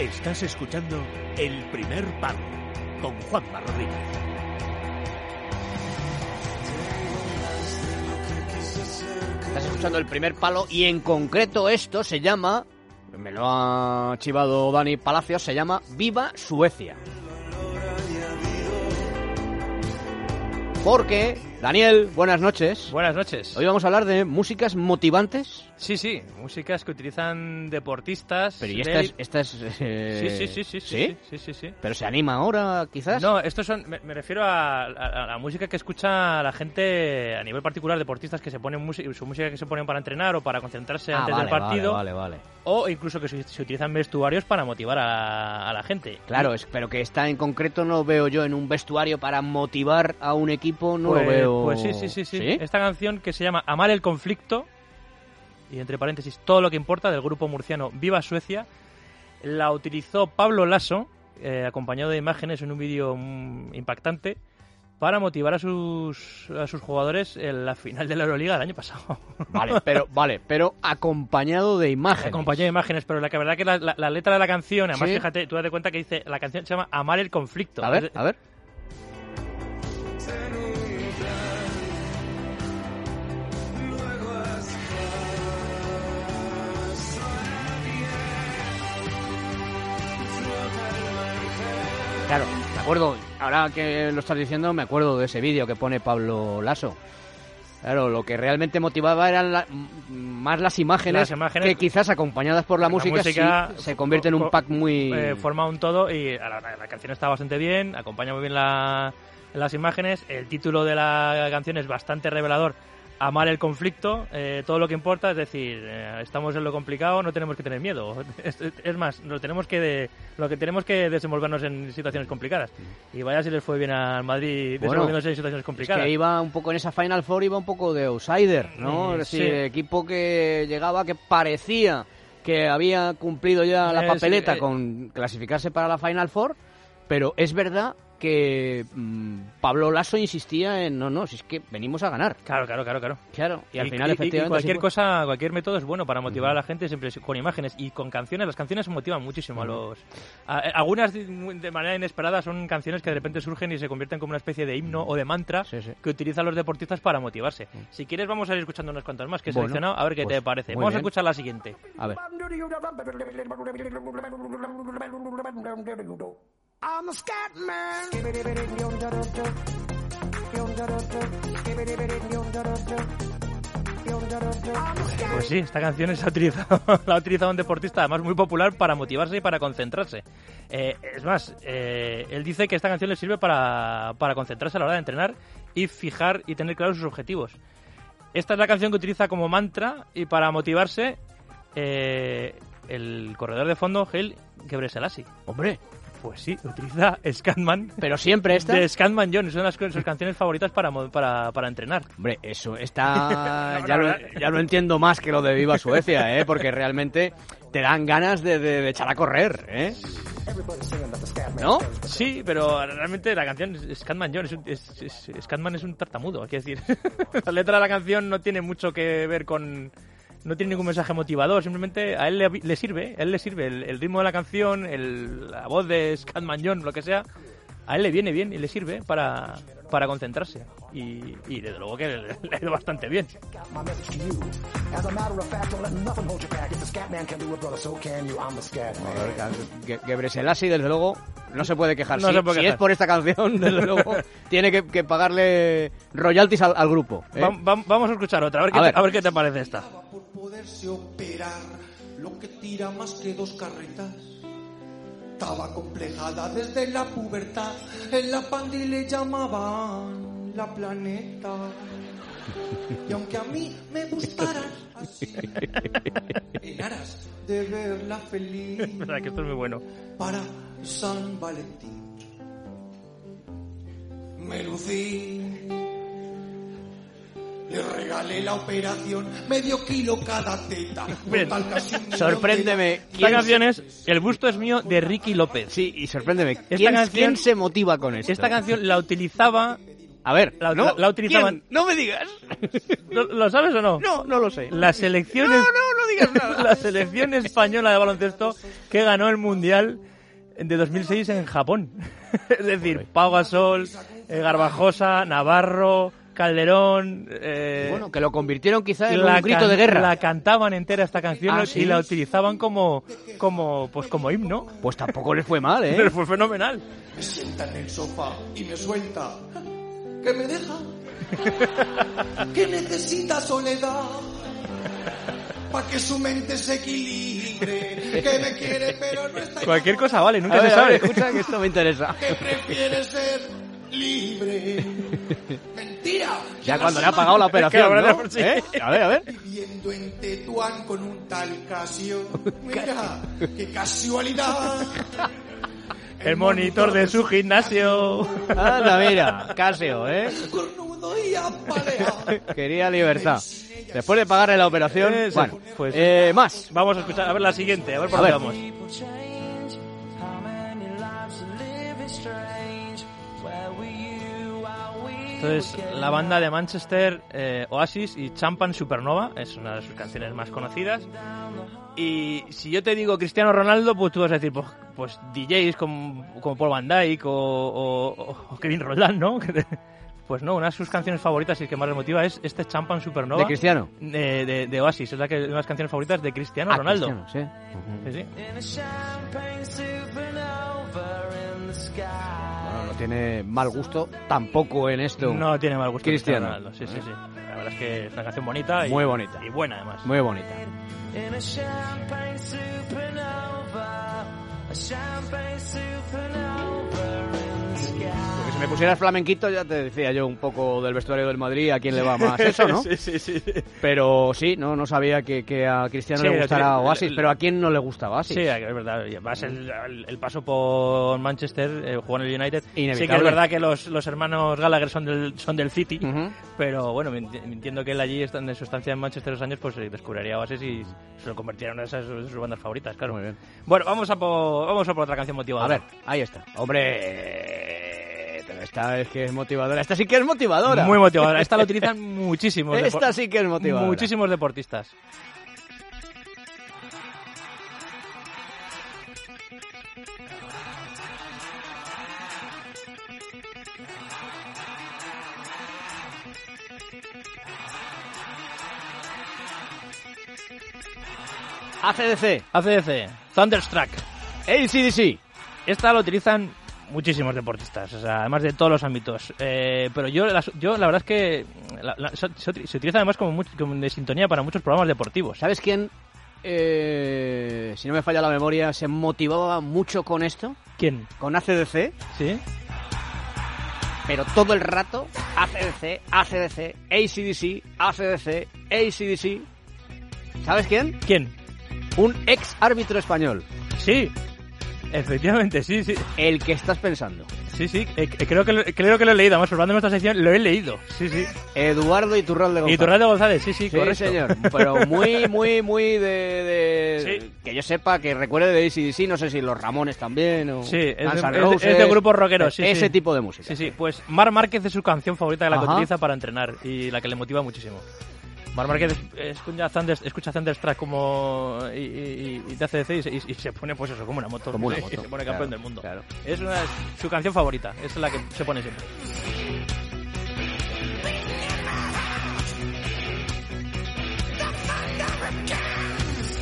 Estás escuchando El Primer Palo con Juanma Rodríguez. Estás escuchando el primer palo y en concreto esto se llama, me lo ha chivado Dani Palacios, se llama Viva Suecia. Porque, Daniel, buenas noches. Buenas noches. Hoy vamos a hablar de músicas motivantes. Sí, sí, músicas que utilizzan deportistas. Pero ¿y de esta es...? élite- Esta es eh, Sí, sí, sí, sí, sí, sí. ¿Pero se anima ahora, quizás? No, estos son, me, me refiero a, a- a la música que escucha la gente a nivel particular, deportistas que se ponen su música que se ponen para entrenar o para concentrarse Ah, antes vale, del partido, Vale, vale, vale. O incluso que se, se utilizan vestuarios para motivar a, a la gente. Claro, es, pero que esta en concreto no veo yo en un vestuario para motivar a un equipo, no pues, lo veo... Pues sí, sí, sí, sí. Esta canción que se llama Amar el conflicto, y entre paréntesis, todo lo que importa, del grupo murciano Viva Suecia, la utilizó Pablo Lasso, eh, acompañado de imágenes en un vídeo mm, impactante, para motivar a sus, a sus jugadores en la final de la Euroliga del año pasado. Vale, pero, vale, pero acompañado de imágenes. Acompañado de imágenes, pero la que verdad que la, la- la letra de la canción, además Sí. fíjate, tú date cuenta que dice, la canción se llama Amar el conflicto. A ver, a ver. Claro, me acuerdo, ahora que lo estás diciendo, me acuerdo de ese vídeo que pone Pablo Lasso. Claro, lo que realmente motivaba eran la- más las imágenes, Las imágenes- que quizás acompañadas por la, La música, música sí se convierte en un pack muy... eh, forma un todo y la, la- la canción está bastante bien, acompaña muy bien la- las imágenes. El título de la canción es bastante revelador. Amar el conflicto, eh, todo lo que importa, es decir, eh, estamos en lo complicado, no tenemos que tener miedo. Es, es más, lo, tenemos que de- lo que tenemos que desenvolvernos en situaciones complicadas. Y vaya si les fue bien al Madrid Bueno, desenvolviéndose en situaciones Es complicadas. que iba un poco en esa Final Four, iba un poco de outsider, ¿no? Mm, es decir, sí. equipo que llegaba, que parecía que había cumplido ya la Eh, papeleta sí, eh. con clasificarse para la Final Four, pero es verdad que mm, Pablo Lasso insistía en, no, no, si es que venimos a ganar. Claro, claro, claro, claro. Claro, y al Y- final y- y efectivamente... cualquier sí fue. cosa, cualquier método es bueno para motivar a la gente siempre con imágenes y con canciones. Las canciones motivan muchísimo a los. a- a- algunas de manera inesperada son canciones que de repente surgen y se convierten como una especie de himno o de mantra Sí, sí. que utilizan los deportistas para motivarse. Si quieres vamos a ir escuchando unas cuantas más que he Bueno, seleccionado a ver qué pues, te parece. Vamos a bien. escuchar la siguiente. A ver. I'm a scat man. Pues sí, esta canción se ha utilizado, la ha utilizado un deportista además muy popular para motivarse y para concentrarse. Eh, es más, eh, él dice que esta canción le sirve para, para concentrarse a la hora de entrenar y fijar y tener claros sus objetivos. Esta es la canción que utiliza como mantra y para motivarse eh, el corredor de fondo, Gel Gebreselassie. Hombre, Pues sí, utiliza Scatman pero siempre esta... de Scatman John. Es una de sus canciones favoritas para, para, para entrenar. Hombre, eso está. No, ya, lo, verdad- ya lo entiendo más que lo de Viva Suecia, ¿eh? Porque realmente te dan ganas de, de- de echar a correr, ¿eh? ¿No? Sí, pero realmente la canción Scatman John, es, un- es- es- Scatman es un tartamudo, hay que decir. la letra de la canción no tiene mucho que ver con... No tiene ningún mensaje motivador, simplemente a él le, le sirve, a él le sirve el, el ritmo de la canción, el- la voz de Scatman John, lo que sea, a él le viene bien y le sirve para, para concentrarse. Y, y desde luego que le, le ha ido bastante bien. My message to you. As a matter of fact, don't let nothing hold you back. If the scat man can do it, brother, so can you. I'm the scat man. Ge- Gebreselassie, desde luego, no se puede quejar. No si se puede si quejar. es por esta canción, desde luego, tiene que, que pagarle royalties al, al grupo. ¿eh? Va- va- vamos a escuchar otra, a ver, qué A te- ver. a ver qué te parece esta. Poderse operar lo que tira más que dos carretas. Estaba complejada desde la pubertad, en la pandi le llamaban la planeta. Y aunque a mí me gustara así, en aras de verla feliz verdad que esto es muy bueno. para San Valentín, me lucí. Le regalé la operación, medio kilo cada teta. Bien. Sorpréndeme. de- Esta ¿quién canción es El busto es mío de Ricky López. Sí, y sorpréndeme. ¿Quién, canción- quién se motiva con esto? Esta canción la utilizaba A ver, La- ¿no? la- la utilizaban- ¿Quién? No me digas. ¿Lo, lo sabes o no? No, no lo sé. La selección No, es- no, no digas nada. la selección española de baloncesto que ganó el mundial de 2006 en Japón. es decir, Pau Gasol, eh, Garbajosa, Navarro, Calderón. eh, Bueno, que lo convirtieron quizá en la un grito de guerra. La cantaban entera esta canción ¿Ah, y sí? la utilizaban como, como, pues como himno. Pues tampoco les fue mal, ¿eh? Pero fue fenomenal. Me sienta en el sofá y me suelta. ¿Que me deja? que necesita soledad. Pa' que su mente se equilibre. Que me quiere pero no está Cualquier cosa vale, nunca A ver, se a sabe. ver, escucha que esto me interesa. que prefiere ser libre. Mentira. Ya cuando le ha pagado la operación, ¿no? sí. ¿Eh? A ver, a ver. Viviendo en Tetuán con un tal Casio. Mira, qué casualidad. El monitor de su gimnasio. Anda, mira, Casio, ¿eh? Quería libertad. Después de pagarle la operación, bueno, pues- eh, más. Vamos a escuchar, a ver la siguiente, a ver por A dónde ver. vamos. Entonces, la banda de Manchester, eh, Oasis y Champan Supernova, es una de sus canciones más conocidas. Y si yo te digo Cristiano Ronaldo, pues tú vas a decir, pues, pues DJs como, como Paul Van Dyke o, o- o Kevin Roldán, ¿no? Pues no, una de sus canciones favoritas y que más le motiva es este Champan Supernova. ¿De Cristiano? de, de- de Oasis, es la que, una de las canciones favoritas de Cristiano Ah, Ronaldo. Cristiano, sí. Sí, sí. Bueno, no tiene mal gusto tampoco en esto. No tiene mal gusto Cristiano. Ronaldo, sí, sí, sí. La verdad es que es una canción bonita y Muy bonita. y buena además. Muy bonita. Me pusieras flamenquito ya te decía yo un poco del vestuario del Madrid a quién le va más eso, ¿no? sí, sí, sí. Pero sí, no, no sabía que, que a Cristiano Sí, le gustara tiene- Oasis, le- pero a quién no le gusta Oasis. Sí, es verdad. Además, el, el- el paso por Manchester, eh, jugó en el United. Sí que Inevitable. es verdad que los, los hermanos Gallagher son del, son del City, Ujú. pero bueno, entiendo que él allí, en su estancia en Manchester dos años, pues eh, descubriría Oasis y se lo convertiría en una de, esas, sus bandas favoritas, claro. Muy bien. Bueno, vamos a por, vamos a por otra canción A motivadora. ver, ahí está. Hombre, esta es que es motivadora. Esta sí que es motivadora. Muy motivadora. Esta la utilizan muchísimos. Esta sí que es motivadora. Muchísimos deportistas. ACDC, ACDC, Thunderstruck. ACDC. Esta la utilizan muchísimos deportistas, o sea, además de todos los ámbitos. Eh, pero yo, la, yo la verdad es que la- la- se, se utiliza además como de sintonía para muchos programas deportivos. ¿Sabes quién, eh, si no me falla la memoria, se motivaba mucho con esto? ¿Quién? Con ACDC, ¿Sí? pero todo el rato ACDC, ACDC, ACDC, ACDC, ACDC. ¿Sabes quién? ¿Quién? Un ex árbitro español. Sí. Efectivamente, sí, sí. El que estás pensando. Sí, sí. eh, eh, creo, que lo, creo que lo he leído. Además, probando esta sección, lo he leído. Sí, sí. Eduardo Iturralde González. Y Turralde González, sí, sí, Sí, correcto. señor. Pero muy, muy, muy de... de- Sí. Que yo sepa, que recuerde de ACDC, no sé si los Ramones también o... Sí, es de- Guns N' es de- Roses, es de grupos rockeros, sí, Ese sí. tipo de música. Sí, sí. Pues Mar Márquez es su canción favorita que la que utiliza para entrenar y la que le motiva muchísimo. Mar Márquez es- escucha, Thunder, escucha Thunderstruck como y, y, y te hace decir y, se- y- y se pone pues eso como una moto. Como una y se pone campeón claro, del mundo. claro. es una, su canción favorita es la que se pone siempre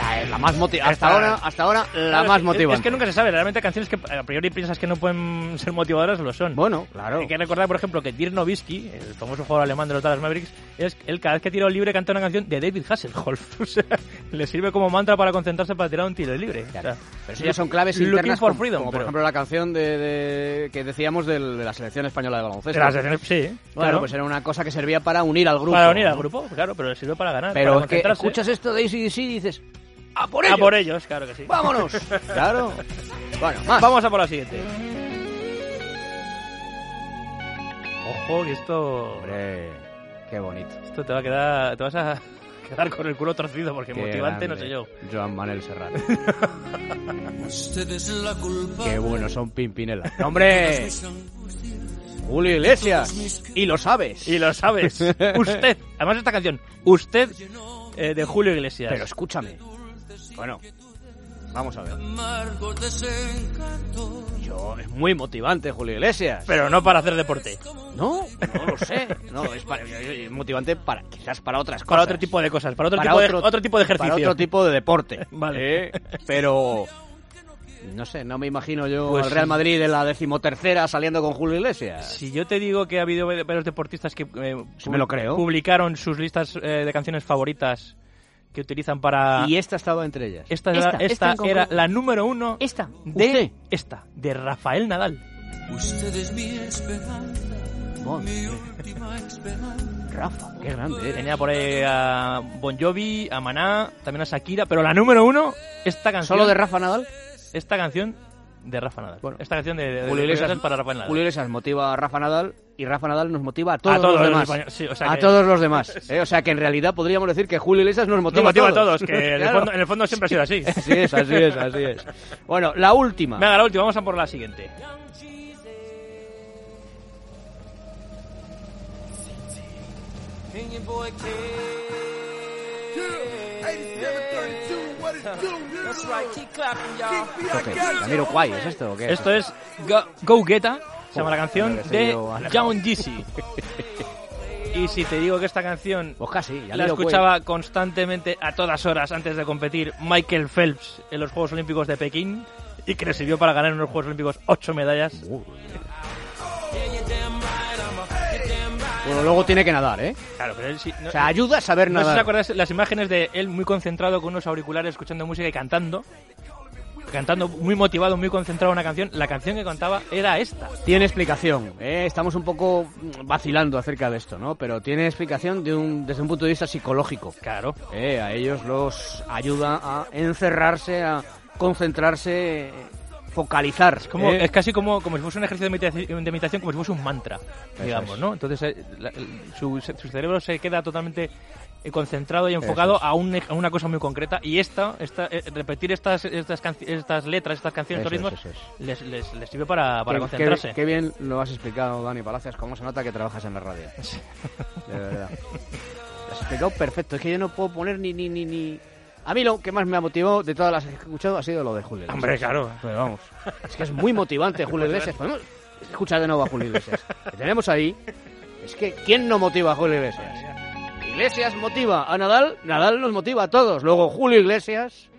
La, la más moti- hasta ahora, hasta ahora, la Claro, más es- motivante. es que nunca se sabe realmente canciones que a priori piensas que no pueden ser motivadoras lo son Bueno, claro. Hay que recordar, por ejemplo, que Dirk Nowitzki, el famoso jugador alemán de los Dallas Mavericks, es él cada vez que tira un libre canta una canción de David Hasselhoff. O sea, le sirve como mantra para concentrarse para tirar un tiro libre. O sea, Pero eso ya son claves internas for como, freedom, como por pero- ejemplo la canción de, de- que decíamos del- de la selección española de baloncesto. de las secciones- sí, Bueno, claro. pues era una cosa que servía para unir al grupo. para unir al grupo, claro, pero le sirve para ganar. Pero para es que escuchas esto de ACDC y dices, ¡a por A ellos! por ellos, claro que sí. ¡Vámonos! claro. Bueno, más. Vamos a por la siguiente. Ojo, que esto, Hombre, qué bonito. esto te va a quedar, te vas a quedar con el culo torcido porque Qué motivante no sé yo. Joan Manuel Serrat. Usted es la culpa. qué buenos son Pimpinela. ¡Hombre! Julio Iglesias. Y lo sabes. Y lo sabes. usted. Además, esta canción, Usted, eh, de Julio Iglesias. Pero escúchame. Bueno, vamos a ver. Yo, es muy motivante Julio Iglesias. Pero no para hacer deporte. No, no lo sé. No, es, para- es motivante para quizás para otras cosas. Para otro tipo de cosas. Para otro, Para tipo, otro- de, otro tipo de ejercicio. Para otro tipo de deporte. Vale. ¿eh? Pero no sé, no me imagino yo Pues al Real sí. Madrid en la decimotercera saliendo con Julio Iglesias. Si yo te digo que ha habido varios deportistas que eh, Sí me lo creo. publicaron sus listas eh, de canciones favoritas que utilizan para... Y esta estaba entre ellas. Esta, Esta, era, esta era concreto. la número uno Esta, de usted. esta, de Rafael Nadal. Madre mía. Rafa, qué grande eres. Tenía por ahí a Bon Jovi, a Maná, también a Shakira, pero la número uno, esta canción. ¿Solo de Rafa Nadal? Esta canción de Rafa Nadal. Bueno. esta canción de, de- Julio Iglesias, para Rafael Nadal. Julio Iglesias motiva a Rafa Nadal y Rafa Nadal nos motiva a todos, a todos los los demás. sí, o sea a que- todos los demás. ¿eh? O sea que en realidad podríamos decir que Julio Iglesias nos motiva, Nos motiva a a todos. todos, que en, el Claro. fondo, en el fondo siempre ha sido así. Así es, así es, así es. Bueno, la última. Venga, la última, vamos a por la siguiente. ¿Jamiroquai es esto o qué? Esto es Go, Go Geta, se llama la canción de. John Jeezy. Y si te digo que esta canción Pues casi, la escuchaba constantemente a todas horas antes de competir Michael Phelps en los Juegos Olímpicos de Pekín y que le sirvió para ganar en los Juegos Olímpicos ocho medallas. Bueno, luego tiene que nadar, ¿eh? Claro, pero él sí. No, O sea, ayuda a saber no sé si os nadar. acordáis las imágenes de él muy concentrado con unos auriculares escuchando música y cantando. Cantando muy motivado, muy concentrado en una canción. La canción que contaba era esta. Tiene explicación, ¿eh? estamos un poco mm, vacilando acerca de esto, ¿no? Pero tiene explicación de un, desde un punto de vista psicológico. Claro. ¿eh? A ellos los ayuda a encerrarse, a concentrarse, focalizar. Como, ¿eh? Es casi como, como si fuese un ejercicio de meditación, de meditación, como si fuese un mantra, digamos, es. ¿no? Entonces eh, la- su, su cerebro se queda totalmente eh, concentrado y enfocado es. a, un- a una cosa muy concreta y esta, esta repetir estas estas, estas letras, estas canciones, estos es, ritmos. Les, les, les sirve para, para Qué- concentrarse. Qué, qué bien lo has explicado, Dani Palacios. Cómo se nota que trabajas en la radio. De verdad. Lo has explicado perfecto. Es que yo no puedo poner ni, ni, ni, ni... A mí lo que más me ha motivado de todas las que he escuchado ha sido lo de Julio Iglesias. Hombre, claro. Pero vamos, es que es muy motivante Julio Iglesias. Podemos escuchar de nuevo a Julio Iglesias. Que tenemos ahí. Es que, ¿quién no motiva a Julio Iglesias? Iglesias motiva a Nadal, Nadal nos motiva a todos. Luego Julio Iglesias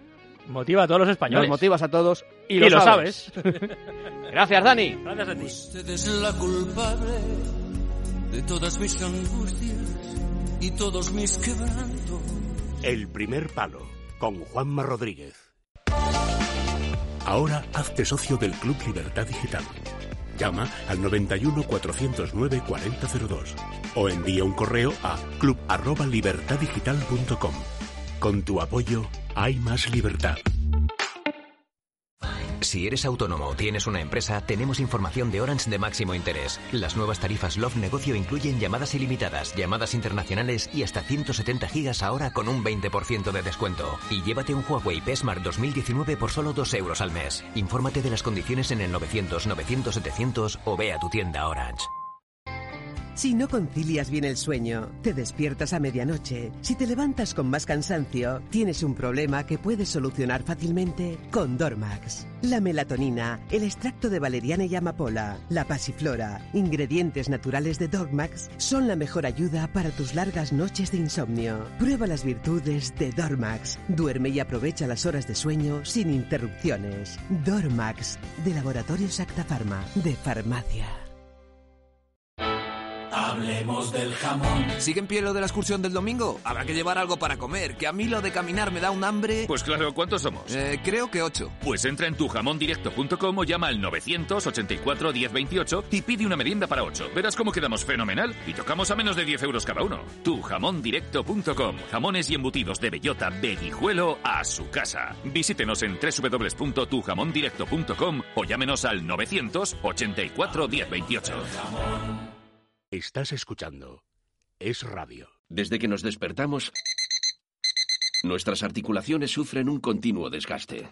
Motiva a todos los nos españoles. motivas a todos y, y lo, lo sabes. sabes. Gracias, Dani. Gracias a ti. Usted es la culpable de todas mis angustias y todos mis quebrantos. El primer palo con Juanma Rodríguez. Ahora hazte socio del Club Libertad Digital. Llama al 91 409 4002 o envía un correo a club@libertaddigital.com. Con tu apoyo hay más libertad. Si eres autónomo o tienes una empresa, tenemos información de Orange de máximo interés. Las nuevas tarifas Love Negocio incluyen llamadas ilimitadas, llamadas internacionales y hasta 170 gigas ahora con un 20% de descuento. Y llévate un Huawei P Smart 2019 por solo 2 euros al mes. Infórmate de las condiciones en el 900 900 700 o ve a tu tienda Orange. Si no concilias bien el sueño, te despiertas a medianoche, si te levantas con más cansancio, tienes un problema que puedes solucionar fácilmente con Dormax. La melatonina, el extracto de valeriana y amapola, la pasiflora, ingredientes naturales de Dormax son la mejor ayuda para tus largas noches de insomnio. Prueba las virtudes de Dormax. Duerme y aprovecha las horas de sueño sin interrupciones. Dormax, de Laboratorios Acta Pharma, de Farmacia. Hablemos del jamón. ¿Sigue en pie lo de la excursión del domingo? Habrá que llevar algo para comer, que a mí lo de caminar me da un hambre. Pues claro, ¿cuántos somos? Eh, creo que ocho. Pues entra en tujamondirecto.com o llama al 984 1028 y pide una merienda para ocho. Verás cómo quedamos fenomenal y tocamos a menos de 10 euros cada uno. Tujamondirecto.com. Jamones y embutidos de bellota, bellijuelo a su casa. Visítenos en www.tujamondirecto.com o llámenos al 984 1028. Estás escuchando Es Radio. Desde que nos despertamos, nuestras articulaciones sufren un continuo desgaste.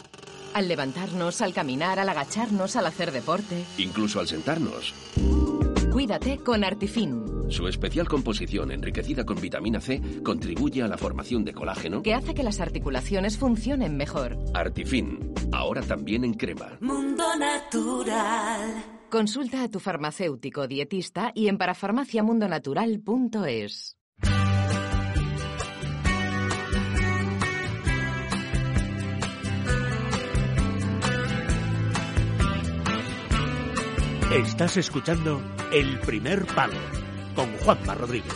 Al levantarnos, al caminar, al agacharnos, al hacer deporte. Incluso al sentarnos. Cuídate con Artifin, Su especial composición enriquecida con vitamina C contribuye a la formación de colágeno. que hace que las articulaciones funcionen mejor. Artifin, ahora también en crema. Mundo Natural. Consulta a tu farmacéutico dietista y en parafarmaciamundonatural.es. Estás escuchando El Primer Palo con Juanma Rodríguez.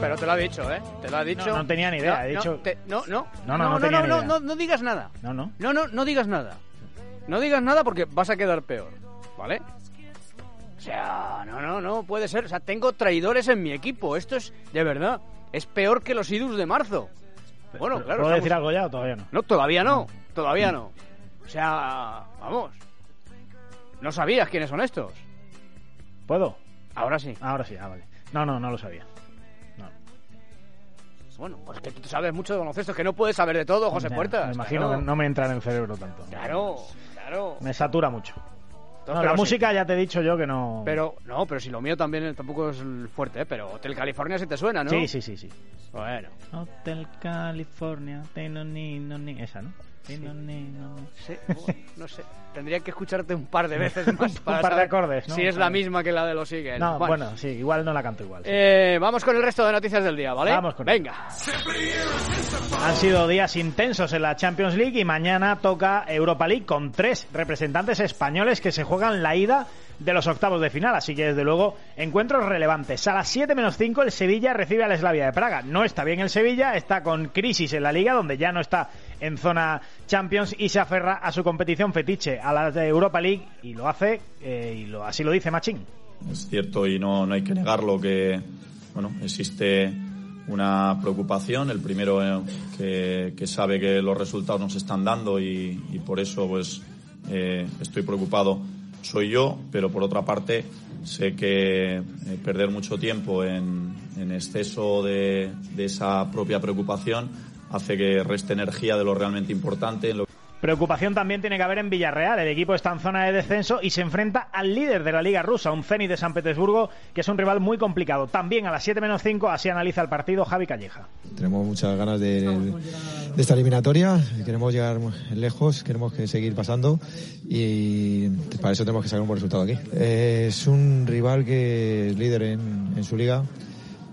Pero te, lo ha, pero te lo ha dicho, ¿eh? Te lo ha dicho. No, no tenía ni idea, No, he no, dicho- te- no, no, No, no, no no, idea. no, no digas nada. No, no. No, no, no digas nada. No digas nada porque vas a quedar peor, ¿vale? O sea, no, no, no puede ser. O sea, tengo traidores en mi equipo. Esto es, de verdad, es peor que los idus de marzo. Bueno, claro. ¿Puedo decir algo ya o todavía no? No, todavía no. Todavía no. O sea, vamos. No sabías quiénes son estos. ¿Puedo? Ahora sí. Ahora sí, ah, vale. No, no, no lo sabía. Bueno, pues que tú sabes mucho de baloncesto, que no puedes saber de todo, José Ya, Puertas. Me imagino claro. que no me entra en el cerebro tanto. Claro, claro. Me satura mucho. No, pero la sí. música ya te he dicho yo que no. Pero, no, pero si lo mío también tampoco es fuerte, ¿eh? Pero Hotel California sí te suena, ¿no? Sí, sí, sí, sí. Bueno. Hotel California, tino, ni, no, ni. Esa, ¿no? No, bueno, sé. Tendría que escucharte un par de veces más Un para par de acordes, ¿no? Si es la misma que la de los Eagles. No, bueno, sí, igual no la canto igual. sí. Eh, vamos con el resto de noticias del día, ¿vale? Vamos con Venga. Han sido días intensos en la Champions League y mañana toca Europa League con tres representantes españoles que se juegan la ida de los octavos de final. Así que, desde luego, encuentros relevantes. A las 7 menos 5 el Sevilla recibe al Slavia de Praga. No está bien el Sevilla, está con crisis en la liga, donde ya no está en zona Champions y se aferra a su competición fetiche, a la de Europa League, y lo hace, eh, y lo, así lo dice Machín. Es cierto y no, no hay que negarlo que bueno existe una preocupación. El primero eh, que, sabe que los resultados no se están dando y, y por eso pues eh, estoy preocupado soy yo, pero por otra parte sé que eh, perder mucho tiempo en, en exceso de, esa propia preocupación hace que reste energía de lo realmente importante. En lo Preocupación también tiene que haber en Villarreal. El equipo está en zona de descenso y se enfrenta al líder de la Liga Rusa, un Zenit de San Petersburgo, que es un rival muy complicado. También a las 7 menos 5, así analiza el partido Javi Calleja. Tenemos muchas ganas de, esta eliminatoria, queremos llegar lejos, queremos que seguir pasando y para eso tenemos que sacar un buen resultado aquí. Eh, es un rival que es líder en su liga,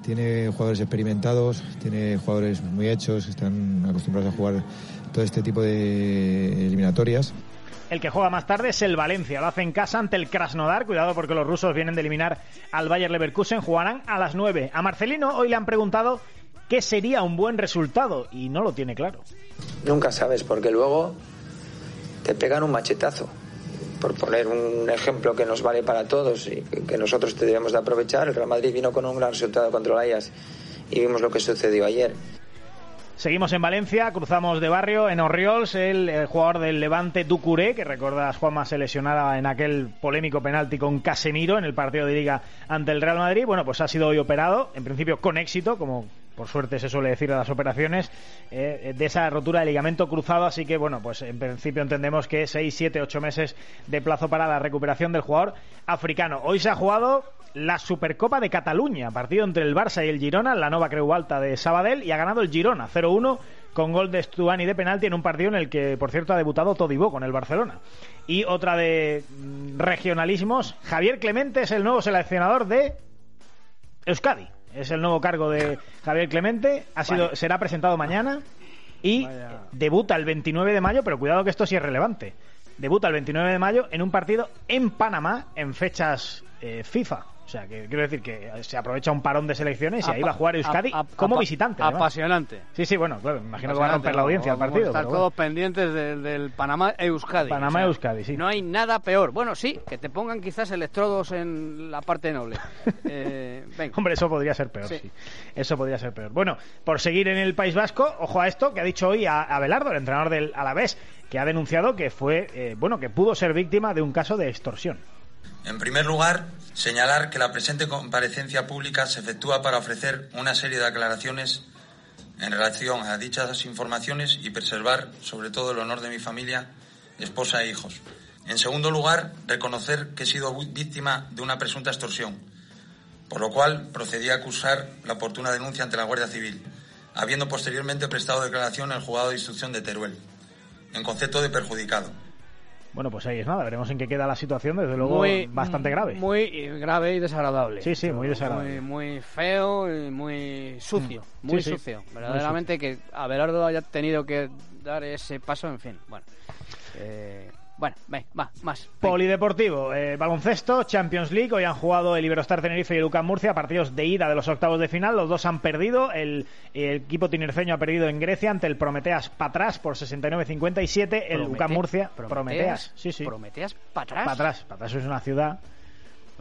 tiene jugadores experimentados, tiene jugadores muy hechos, están acostumbrados a jugar todo este tipo de eliminatorias. El que juega más tarde es el Valencia. Lo hace en casa ante el Krasnodar. Cuidado porque los rusos vienen de eliminar al Bayer Leverkusen. Jugarán a las 9. A Marcelino hoy le han preguntado qué sería un buen resultado y no lo tiene claro. Nunca sabes, porque luego te pegan un machetazo. Por poner un ejemplo que nos vale para todos y que nosotros debemos de aprovechar, el Real Madrid vino con un gran resultado contra el Ajax y vimos lo que sucedió ayer. Seguimos en Valencia, cruzamos de barrio en Orriols, el, eh, jugador del Levante Ducuré, que recordas Juanma se lesionara en aquel polémico penalti con Casemiro en el partido de liga ante el Real Madrid. Bueno, pues ha sido hoy operado, en principio con éxito, como por suerte se suele decir a las operaciones, eh, de esa rotura de ligamento cruzado, así que bueno, pues en principio entendemos que 6, 7, 8 meses de plazo para la recuperación del jugador africano. Hoy se ha jugado la Supercopa de Cataluña, partido entre el Barça y el Girona, la Nova Creu Alta de Sabadell, y ha ganado el Girona 0-1 con gol de Stuani de penalti en un partido en el que, por cierto, ha debutado Todibó con el Barcelona. Y otra de mm, regionalismos, Javier Clemente es el nuevo seleccionador de Euskadi. Es el nuevo cargo de Javier Clemente, ha sido, Vale. será presentado mañana y debuta el 29 de mayo, pero cuidado que esto sí es relevante. Debuta el 29 de mayo en un partido en Panamá en fechas eh, FIFA. O sea, que quiero decir que se aprovecha un parón de selecciones y ahí va a jugar Euskadi a- a- como visitante. además. Apasionante. Sí, sí, bueno, claro, imagino que va a romper la audiencia a partido. Estar bueno. todos pendientes del, del Panamá-Euskadi. Panamá-Euskadi, sí. No hay nada peor. Bueno, sí, que te pongan quizás electrodos en la parte noble. Eh, venga. Hombre, eso podría ser peor, Sí. sí. Eso podría ser peor. Bueno, por seguir en el País Vasco, ojo a esto que ha dicho hoy a Abelardo, el entrenador del Alavés, que ha denunciado que fue, eh, bueno, que pudo ser víctima de un caso de extorsión. En primer lugar, señalar que la presente comparecencia pública se efectúa para ofrecer una serie de aclaraciones en relación a dichas informaciones y preservar sobre todo el honor de mi familia, esposa e hijos. En segundo lugar, reconocer que he sido víctima de una presunta extorsión, por lo cual procedí a acusar la oportuna denuncia ante la Guardia Civil, habiendo posteriormente prestado declaración al juzgado de instrucción de Teruel, en concepto de perjudicado. Bueno, pues ahí es nada, veremos en qué queda la situación, desde luego Muy- bastante grave. Muy eh, grave y desagradable. Sí, sí, muy desagradable. Muy, muy feo y muy sucio. Mm. Muy Sí, sí. sucio. Muy Verdaderamente que Abelardo haya tenido que dar ese paso, en fin. Bueno, eh, bueno ven, va, más. Polideportivo, eh, baloncesto, Champions League. Hoy han jugado el Iberostar Tenerife y el UCAM Murcia, partidos de ida de los octavos de final. Los dos han perdido. El, el equipo tinerfeño ha perdido en Grecia ante el Prometeas Patras por 69-57. El Promete- UCAM Murcia, Prometeas, Prometeas, sí, sí. Prometeas para atrás. Patras, Patras es una ciudad.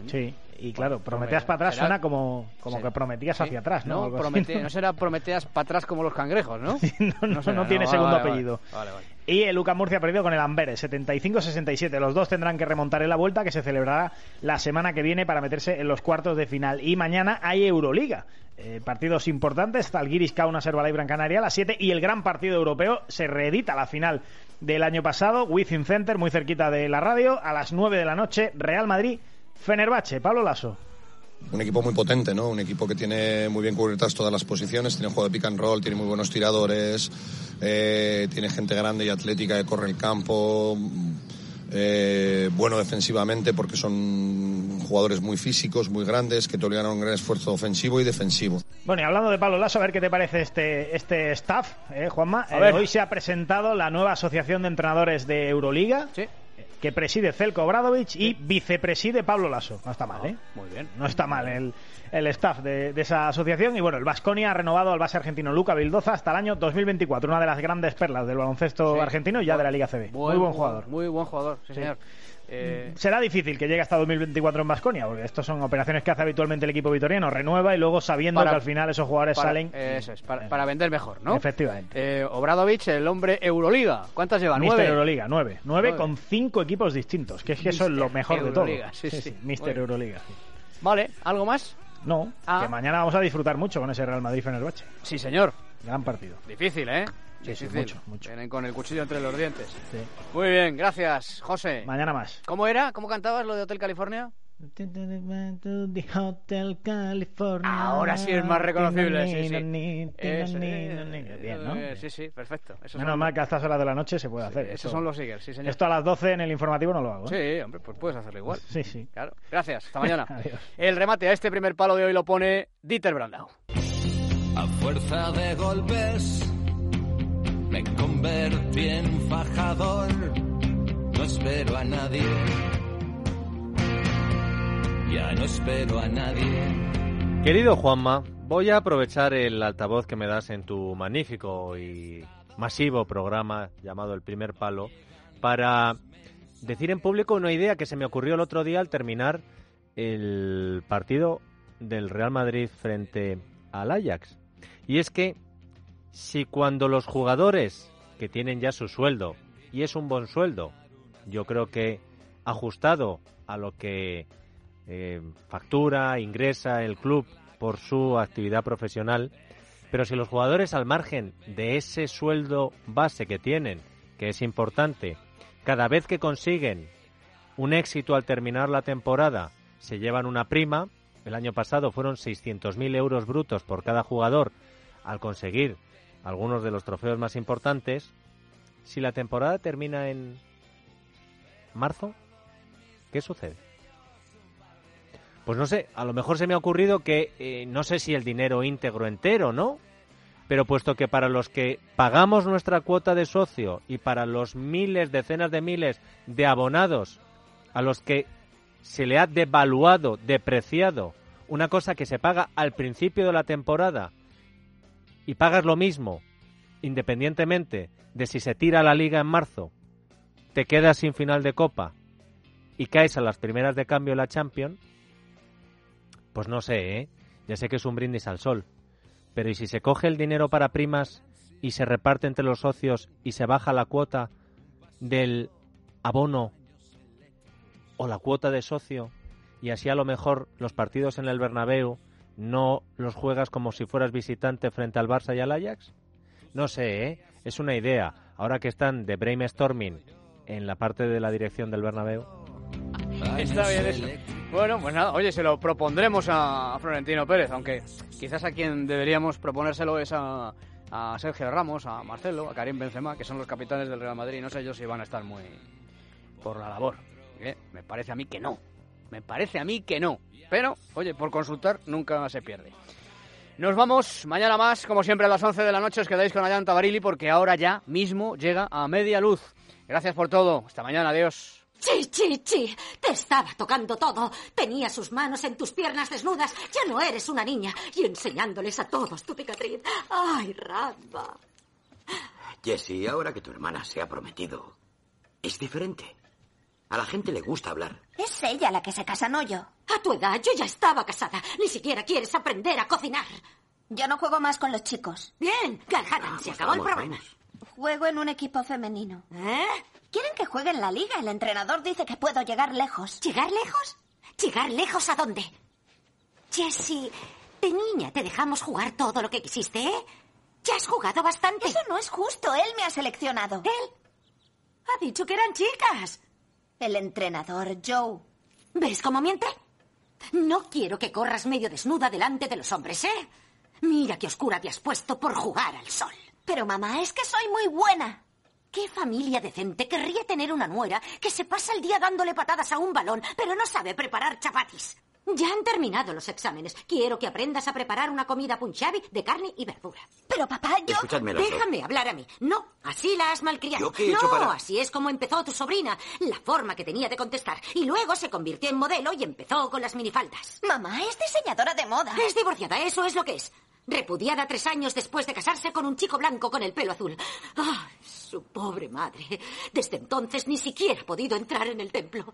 Sí, y claro, Prometeas para atrás será- suena como, como será- que prometías sí. hacia atrás, ¿no? No, así, Promete- ¿no? será Prometeas para atrás como los cangrejos, ¿no? no, no, será, no tiene no, segundo vale, vale. apellido. Vale, vale. Y el Luca Murcia ha perdido con el Amberes, 75-67. Los dos tendrán que remontar en la vuelta que se celebrará la semana que viene para meterse en los cuartos de final. Y mañana hay Euroliga. Eh, partidos importantes, Zalgiris, Kaunas, Herbalife, Gran Canaria a las 7 y el gran partido europeo se reedita la final del año pasado, Within Center, muy cerquita de la radio, a las 9 de la noche, Real Madrid, Fenerbahce, Pablo Lasso. Un equipo muy potente, ¿no? Un equipo que tiene muy bien cubiertas todas las posiciones, tiene juego de pick and roll, tiene muy buenos tiradores, eh, tiene gente grande y atlética que corre el campo, eh, bueno defensivamente porque son jugadores muy físicos, muy grandes, que te obligan a un gran esfuerzo ofensivo y defensivo. Bueno, y hablando de Pablo Lasso, a ver qué te parece este, este staff, eh, Juanma. A Eh, ver. hoy se ha presentado la nueva Asociación de Entrenadores de Euroliga, que preside Zelko Obradovic y vicepreside Pablo Lasso. No está mal, ¿eh? Muy bien. No está mal el, el staff de, de esa asociación. Y bueno, el Vasconia ha renovado al base argentino Luca Vildoza hasta el año 2024, una de las grandes perlas del baloncesto Sí. argentino y ya de la Liga CB. Muy buen jugador. Muy buen jugador, sí, Sí. señor. Eh, Será difícil que llegue hasta 2024 en Vasconia, porque estos son operaciones que hace habitualmente el equipo vitoriano, renueva y luego sabiendo Para- que al final esos jugadores para- salen. Eso es, para, para vender mejor, ¿no? Efectivamente. Eh, Obradovic, el hombre Euroliga. ¿Cuántas lleva? Mister ¿Nueve? Euroliga, nueve. Nueve con cinco equipos distintos, que es que eso es lo mejor de todo. Euroliga, sí, sí. Muy Mister. Euroliga. sí. Vale, ¿algo más? No, Ah. que mañana vamos a disfrutar mucho con ese Real Madrid Fenerbahce. Sí, señor. Gran partido. Difícil, ¿eh? Sí, sí, mucho, mucho. Vienen con el cuchillo entre los dientes. Sí. Muy bien, gracias, José. Mañana más. ¿Cómo era? ¿Cómo cantabas lo de Hotel California? Ahora sí es más reconocible, sí, sí. Eso, eh, Bien, ¿no? Sí, sí, perfecto. Esos Menos son- mal que a estas horas de la noche se puede hacer. Esos Esto- son los Eagles, sí, señor. Esto a las 12 en el informativo no lo hago. ¿eh? Sí, hombre, pues puedes hacerlo igual. Sí, sí. Claro. Gracias, hasta mañana. Adiós. El remate a este primer palo de hoy lo pone Dieter Brandau. A fuerza de golpes me convertí en fajador. No espero a nadie. Ya no espero a nadie. Querido Juanma, voy a aprovechar el altavoz que me das en tu magnífico y masivo programa llamado El Primer Palo para decir en público una idea que se me ocurrió el otro día al terminar el partido del Real Madrid frente al Ajax. Y es que si cuando los jugadores que tienen ya su sueldo, y es un buen sueldo, yo creo que ajustado a lo que eh, factura, ingresa el club por su actividad profesional, pero si los jugadores al margen de ese sueldo base que tienen, que es importante, cada vez que consiguen un éxito al terminar la temporada, se llevan una prima, el año pasado fueron 600.000 euros brutos por cada jugador al conseguir algunos de los trofeos más importantes, si la temporada termina en marzo, ¿qué sucede? Pues no sé, a lo mejor se me ha ocurrido que eh, no sé si el dinero íntegro entero, ¿no? Pero puesto que para los que pagamos nuestra cuota de socio y para los miles, decenas de miles de abonados a los que se le ha devaluado, depreciado una cosa que se paga al principio de la temporada y pagas lo mismo independientemente de si se tira la liga en marzo, te quedas sin final de copa y caes a las primeras de cambio en la Champions, pues no sé, ¿eh? Ya sé que es un brindis al sol. Pero ¿y si se coge el dinero para primas y se reparte entre los socios y se baja la cuota del abono o la cuota de socio y así a lo mejor los partidos en el Bernabéu no los juegas como si fueras visitante frente al Barça y al Ajax? No sé, ¿eh? Es una idea. Ahora que están de brainstorming en la parte de la dirección del Bernabéu. Está bien eso. Bueno, pues nada, oye, se lo propondremos a Florentino Pérez, aunque quizás a quien deberíamos proponérselo es a, Sergio Ramos, a Marcelo, a Karim Benzema, que son los capitanes del Real Madrid. No sé yo si van a estar muy por la labor. ¿eh? Me parece a mí que no. Me parece a mí que no. Pero, oye, por consultar nunca se pierde. Nos vamos mañana más, como siempre a las 11 de la noche. Os quedáis con Ayanta Barili porque ahora ya mismo llega a media luz. Gracias por todo. Hasta mañana. Adiós. Chi, chi, chi. Te estaba tocando todo. Tenía sus manos en tus piernas desnudas. Ya no eres una niña. Y enseñándoles a todos tu cicatriz. Ay, Ramba. Jessie, ahora que tu hermana se ha prometido, es diferente. A la gente le gusta hablar. Es ella la que se casa, no yo. A tu edad yo ya estaba casada. Ni siquiera quieres aprender a cocinar. Yo no juego más con los chicos. Bien, Galhadan, se acabó el vamos, problema. Juego en un equipo femenino. ¿Eh? Quieren que juegue en la liga. El entrenador dice que puedo llegar lejos. ¿Llegar lejos? ¿Llegar lejos a dónde? Jessie, de niña te dejamos jugar todo lo que quisiste, ¿eh? Ya has jugado bastante. Eso no es justo. Él me ha seleccionado. ¿Él? Ha dicho que eran chicas. El entrenador, Joe. ¿Ves cómo miente? No quiero que corras medio desnuda delante de los hombres, ¿eh? Mira qué oscura te has puesto por jugar al sol. Pero mamá, es que soy muy buena. ¿Qué familia decente querría tener una nuera que se pasa el día dándole patadas a un balón, pero no sabe preparar chapatis? Ya han terminado los exámenes. Quiero que aprendas a preparar una comida punjabi de carne y verdura. Pero papá, yo... Escuchadme los dos. Déjame hablar a mí. No, así la has malcriado. ¿Yo qué he no, hecho para- así es como empezó tu sobrina. La forma que tenía de contestar. Y luego se convirtió en modelo y empezó con las minifaldas. Mamá, es diseñadora de moda. Es divorciada, eso es lo que es. Repudiada tres años después de casarse con un chico blanco con el pelo azul. ¡Ah! Su pobre madre. Desde entonces ni siquiera ha podido entrar en el templo.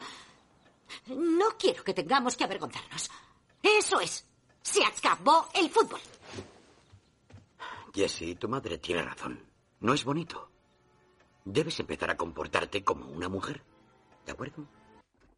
No quiero que tengamos que avergonzarnos. Eso es. Se acabó el fútbol. Jessie, tu madre tiene razón. No es bonito. Debes empezar a comportarte como una mujer. ¿De acuerdo?